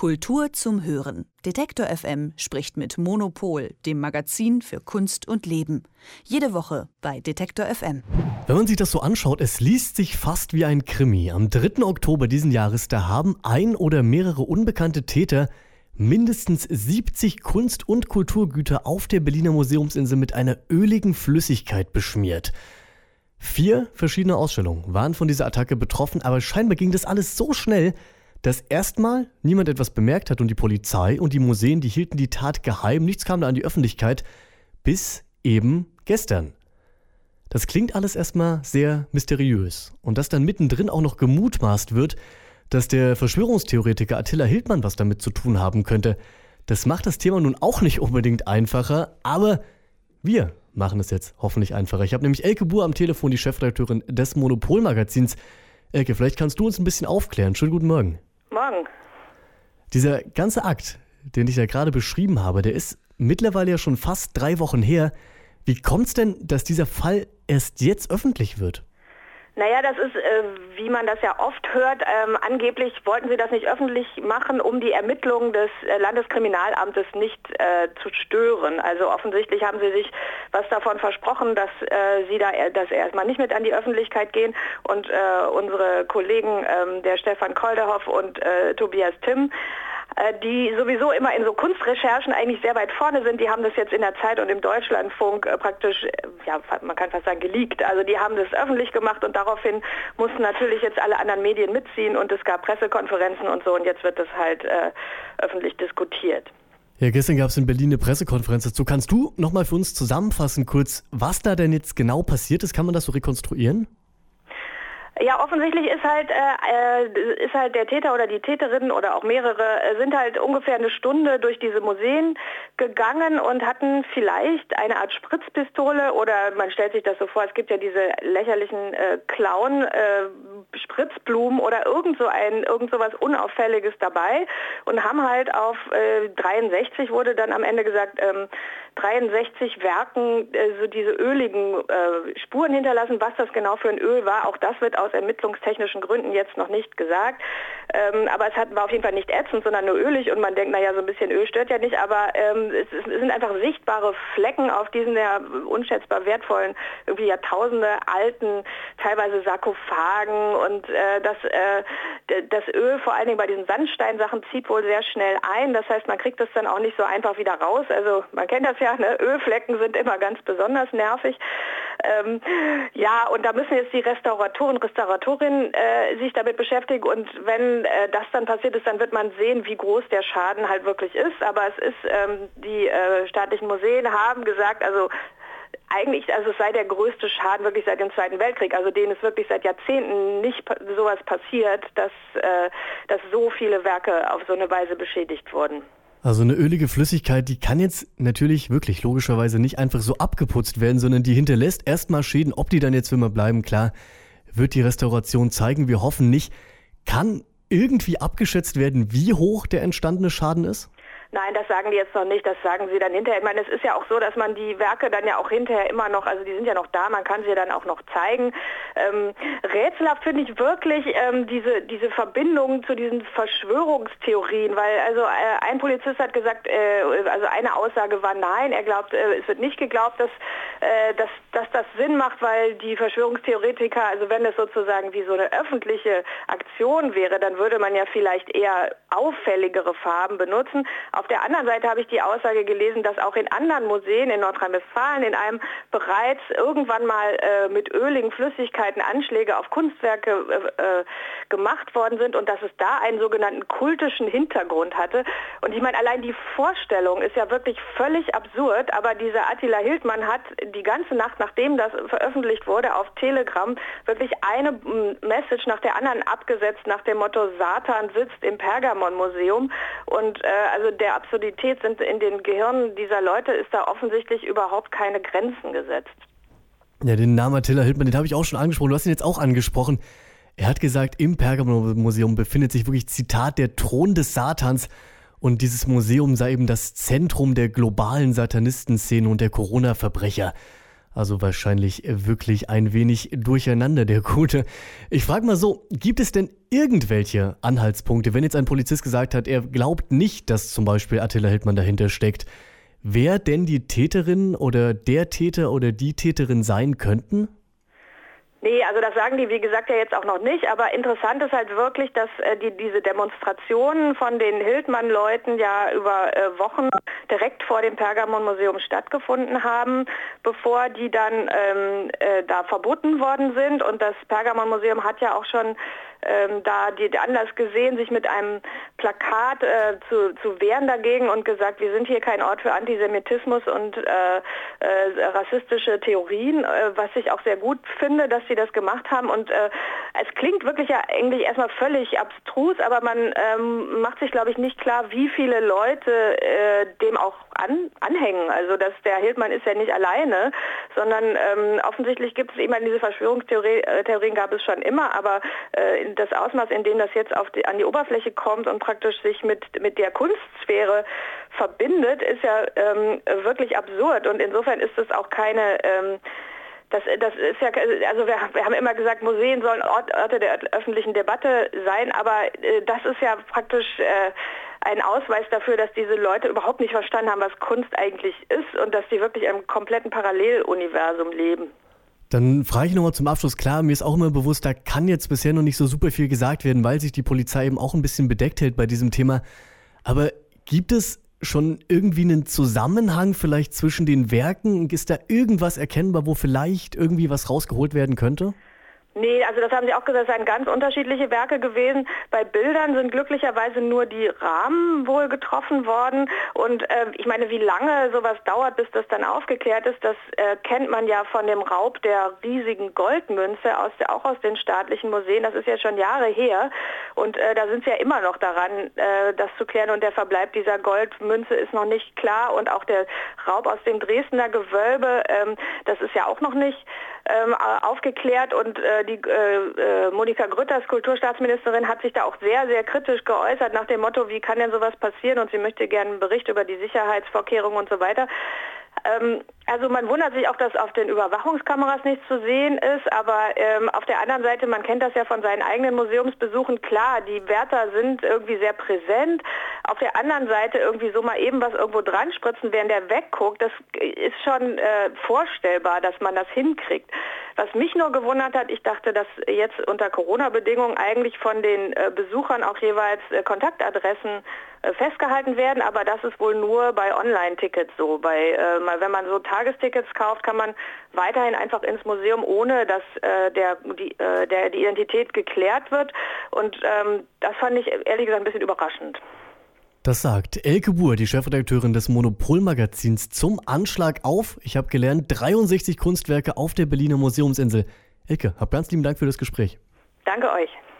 Kultur zum Hören. Detektor FM spricht mit Monopol, dem Magazin für Kunst und Leben. Jede Woche bei Detektor FM. Wenn man sich das so anschaut, es liest sich fast wie ein Krimi. Am 3. Oktober diesen Jahres, da haben ein oder mehrere unbekannte Täter mindestens 70 Kunst- und Kulturgüter auf der Berliner Museumsinsel mit einer öligen Flüssigkeit beschmiert. Vier verschiedene Ausstellungen waren von dieser Attacke betroffen, aber scheinbar ging das alles so schnell, dass erstmal niemand etwas bemerkt hat und die Polizei und die Museen, die hielten die Tat geheim, nichts kam da an die Öffentlichkeit, bis eben gestern. Das klingt alles erstmal sehr mysteriös. Und dass dann mittendrin auch noch gemutmaßt wird, dass der Verschwörungstheoretiker Attila Hildmann was damit zu tun haben könnte, das macht das Thema nun auch nicht unbedingt einfacher, aber wir machen es jetzt hoffentlich einfacher. Ich habe nämlich Elke Buhr am Telefon, die Chefredakteurin des Monopolmagazins. Elke, vielleicht kannst du uns ein bisschen aufklären. Schönen guten Morgen. Morgen. Dieser ganze Akt, den ich ja gerade beschrieben habe, der ist mittlerweile ja schon fast drei Wochen her. Wie kommt es denn, dass dieser Fall erst jetzt öffentlich wird? Naja, das ist, äh, wie man das ja oft hört, ähm, angeblich wollten sie das nicht öffentlich machen, um die Ermittlungen des äh, Landeskriminalamtes nicht äh, zu stören. Also offensichtlich haben sie sich was davon versprochen, dass äh, sie da dass erstmal nicht mit an die Öffentlichkeit gehen und äh, unsere Kollegen, ähm, der Stefan Kolderhoff und äh, Tobias Timm, die sowieso immer in so Kunstrecherchen eigentlich sehr weit vorne sind. Die haben das jetzt in der Zeit und im Deutschlandfunk äh, praktisch, äh, ja, man kann fast sagen, geleakt. Also die haben das öffentlich gemacht und daraufhin mussten natürlich jetzt alle anderen Medien mitziehen und es gab Pressekonferenzen und so und jetzt wird das halt äh, öffentlich diskutiert. Ja, gestern gab es in Berlin eine Pressekonferenz dazu. Kannst du nochmal für uns zusammenfassen kurz, was da denn jetzt genau passiert ist? Kann man das so rekonstruieren? Ja, offensichtlich ist halt, äh, äh, ist halt der Täter oder die Täterin oder auch mehrere äh, sind halt ungefähr eine Stunde durch diese Museen gegangen und hatten vielleicht eine Art Spritzpistole oder man stellt sich das so vor, es gibt ja diese lächerlichen äh, Clown äh, Spritzblumen oder irgend so ein irgend so was unauffälliges dabei und haben halt auf äh, 63 wurde dann am Ende gesagt ähm, 63 Werken äh, so diese öligen äh, Spuren hinterlassen, was das genau für ein Öl war. Auch das wird aus ermittlungstechnischen Gründen jetzt noch nicht gesagt. Ähm, aber es hat, war auf jeden Fall nicht ätzend, sondern nur ölig und man denkt, naja, so ein bisschen Öl stört ja nicht, aber ähm, es, es, sind einfach sichtbare Flecken auf diesen ja unschätzbar wertvollen, irgendwie Jahrtausende alten, teilweise Sarkophagen und äh, das, äh, das Öl vor allen Dingen bei diesen Sandsteinsachen zieht wohl sehr schnell ein. Das heißt, man kriegt das dann auch nicht so einfach wieder raus. Also man kennt das ja, ne? Ölflecken sind immer ganz besonders nervig. Ähm, ja, und da müssen jetzt die Restauratoren, Restauratorinnen äh, sich damit beschäftigen und wenn äh, das dann passiert ist, dann wird man sehen, wie groß der Schaden halt wirklich ist. Aber es ist, ähm, die äh, staatlichen Museen haben gesagt, also eigentlich, also es sei der größte Schaden wirklich seit dem Zweiten Weltkrieg, also denen ist wirklich seit Jahrzehnten nicht sowas passiert, dass, äh, dass so viele Werke auf so eine Weise beschädigt wurden. Also eine ölige Flüssigkeit, die kann jetzt natürlich wirklich logischerweise nicht einfach so abgeputzt werden, sondern die hinterlässt erstmal Schäden. Ob die dann jetzt immer bleiben, klar, wird die Restauration zeigen. Wir hoffen nicht. Kann irgendwie abgeschätzt werden, wie hoch der entstandene Schaden ist? Nein, das sagen die jetzt noch nicht, das sagen sie dann hinterher. Ich meine, es ist ja auch so, dass man die Werke dann ja auch hinterher immer noch, also die sind ja noch da, man kann sie dann auch noch zeigen. Ähm, rätselhaft finde ich wirklich ähm, diese, diese Verbindung zu diesen Verschwörungstheorien, weil also äh, ein Polizist hat gesagt, äh, also eine Aussage war nein, er glaubt, äh, es wird nicht geglaubt, dass, äh, dass, dass das Sinn macht, weil die Verschwörungstheoretiker, also wenn das sozusagen wie so eine öffentliche Aktion wäre, dann würde man ja vielleicht eher auffälligere Farben benutzen. Auf der anderen Seite habe ich die Aussage gelesen, dass auch in anderen Museen in Nordrhein-Westfalen in einem bereits irgendwann mal äh, mit öligen Flüssigkeiten Anschläge auf Kunstwerke äh, äh, gemacht worden sind und dass es da einen sogenannten kultischen Hintergrund hatte. Und ich meine, allein die Vorstellung ist ja wirklich völlig absurd, aber dieser Attila Hildmann hat die ganze Nacht, nachdem das veröffentlicht wurde, auf Telegram wirklich eine Message nach der anderen abgesetzt nach dem Motto Satan sitzt im Pergamon-Museum. Und äh, also der der Absurdität sind in den Gehirnen dieser Leute ist da offensichtlich überhaupt keine Grenzen gesetzt. Ja, den Namen Attila Hildmann, den habe ich auch schon angesprochen. Du hast ihn jetzt auch angesprochen. Er hat gesagt, im Pergamon-Museum befindet sich wirklich, Zitat, der Thron des Satans. Und dieses Museum sei eben das Zentrum der globalen Satanistenszene und der Corona-Verbrecher. Also wahrscheinlich wirklich ein wenig durcheinander, der Gute. Ich frage mal so, gibt es denn irgendwelche Anhaltspunkte, wenn jetzt ein Polizist gesagt hat, er glaubt nicht, dass zum Beispiel Attila Hildmann dahinter steckt, wer denn die Täterin oder der Täter oder die Täterin sein könnten? Nee, also das sagen die, wie gesagt, ja jetzt auch noch nicht. Aber interessant ist halt wirklich, dass äh, die, diese Demonstrationen von den Hildmann-Leuten ja über äh, Wochen direkt vor dem Pergamon-Museum stattgefunden haben, bevor die dann ähm, äh, da verboten worden sind. Und das Pergamon-Museum hat ja auch schon ähm, da die Anlass gesehen, sich mit einem Plakat äh, zu, zu wehren dagegen und gesagt, wir sind hier kein Ort für Antisemitismus und äh, äh, rassistische Theorien, äh, was ich auch sehr gut finde, dass sie das gemacht haben. Und äh, es klingt wirklich ja eigentlich erstmal völlig abstrus, aber man ähm, macht sich, glaube ich, nicht klar, wie viele Leute äh, dem auch an, anhängen. Also dass der Hildmann ist ja nicht alleine, sondern ähm, offensichtlich gibt es eben diese Verschwörungstheorien gab es schon immer, aber äh, das Ausmaß, in dem das jetzt die, an die Oberfläche kommt und praktisch sich mit, mit der Kunstsphäre verbindet, ist ja ähm, wirklich absurd. Und insofern ist es auch keine... Ähm, das, das ist ja, also wir, wir, haben immer gesagt, Museen sollen Ort, Orte der öffentlichen Debatte sein, aber äh, das ist ja praktisch äh, ein Ausweis dafür, dass diese Leute überhaupt nicht verstanden haben, was Kunst eigentlich ist und dass sie wirklich im kompletten Paralleluniversum leben. Dann frage ich nochmal zum Abschluss, klar, mir ist auch immer bewusst, da kann jetzt bisher noch nicht so super viel gesagt werden, weil sich die Polizei eben auch ein bisschen bedeckt hält bei diesem Thema. Aber gibt es schon irgendwie einen Zusammenhang vielleicht zwischen den Werken? Ist da irgendwas erkennbar, wo vielleicht irgendwie was rausgeholt werden könnte? Nee, also das haben Sie auch gesagt, es seien ganz unterschiedliche Werke gewesen. Bei Bildern sind glücklicherweise nur die Rahmen wohl getroffen worden. Und äh, ich meine, wie lange sowas dauert, bis das dann aufgeklärt ist, das äh, kennt man ja von dem Raub der riesigen Goldmünze, aus auch aus den staatlichen Museen. Das ist ja schon Jahre her. Und äh, da sind sie ja immer noch daran, äh, das zu klären. Und der Verbleib dieser Goldmünze ist noch nicht klar. Und auch der Raub aus dem Dresdner Gewölbe, ähm, das ist ja auch noch nicht ähm, aufgeklärt. Und äh, die äh, äh, Monika Grütters, Kulturstaatsministerin, hat sich da auch sehr, sehr kritisch geäußert nach dem Motto, wie kann denn sowas passieren und sie möchte gerne einen Bericht über die Sicherheitsvorkehrungen und so weiter. Ähm, also man wundert sich auch, dass auf den Überwachungskameras nichts zu sehen ist, aber ähm, auf der anderen Seite, man kennt das ja von seinen eigenen Museumsbesuchen, klar, die Wärter sind irgendwie sehr präsent. Auf der anderen Seite irgendwie so mal eben was irgendwo dran spritzen, während der wegguckt, das ist schon äh, vorstellbar, dass man das hinkriegt. Was mich nur gewundert hat, ich dachte, dass jetzt unter Corona-Bedingungen eigentlich von den äh, Besuchern auch jeweils äh, Kontaktadressen festgehalten werden, aber das ist wohl nur bei Online-Tickets so. Bei, äh, wenn man so Tagestickets kauft, kann man weiterhin einfach ins Museum, ohne dass äh, der, die, äh, der, die Identität geklärt wird. Und ähm, das fand ich ehrlich gesagt ein bisschen überraschend. Das sagt Elke Buhr, die Chefredakteurin des Monopolmagazins zum Anschlag auf. Ich habe gelernt, 63 Kunstwerke auf der Berliner Museumsinsel. Elke, hab ganz lieben Dank für das Gespräch. Danke euch.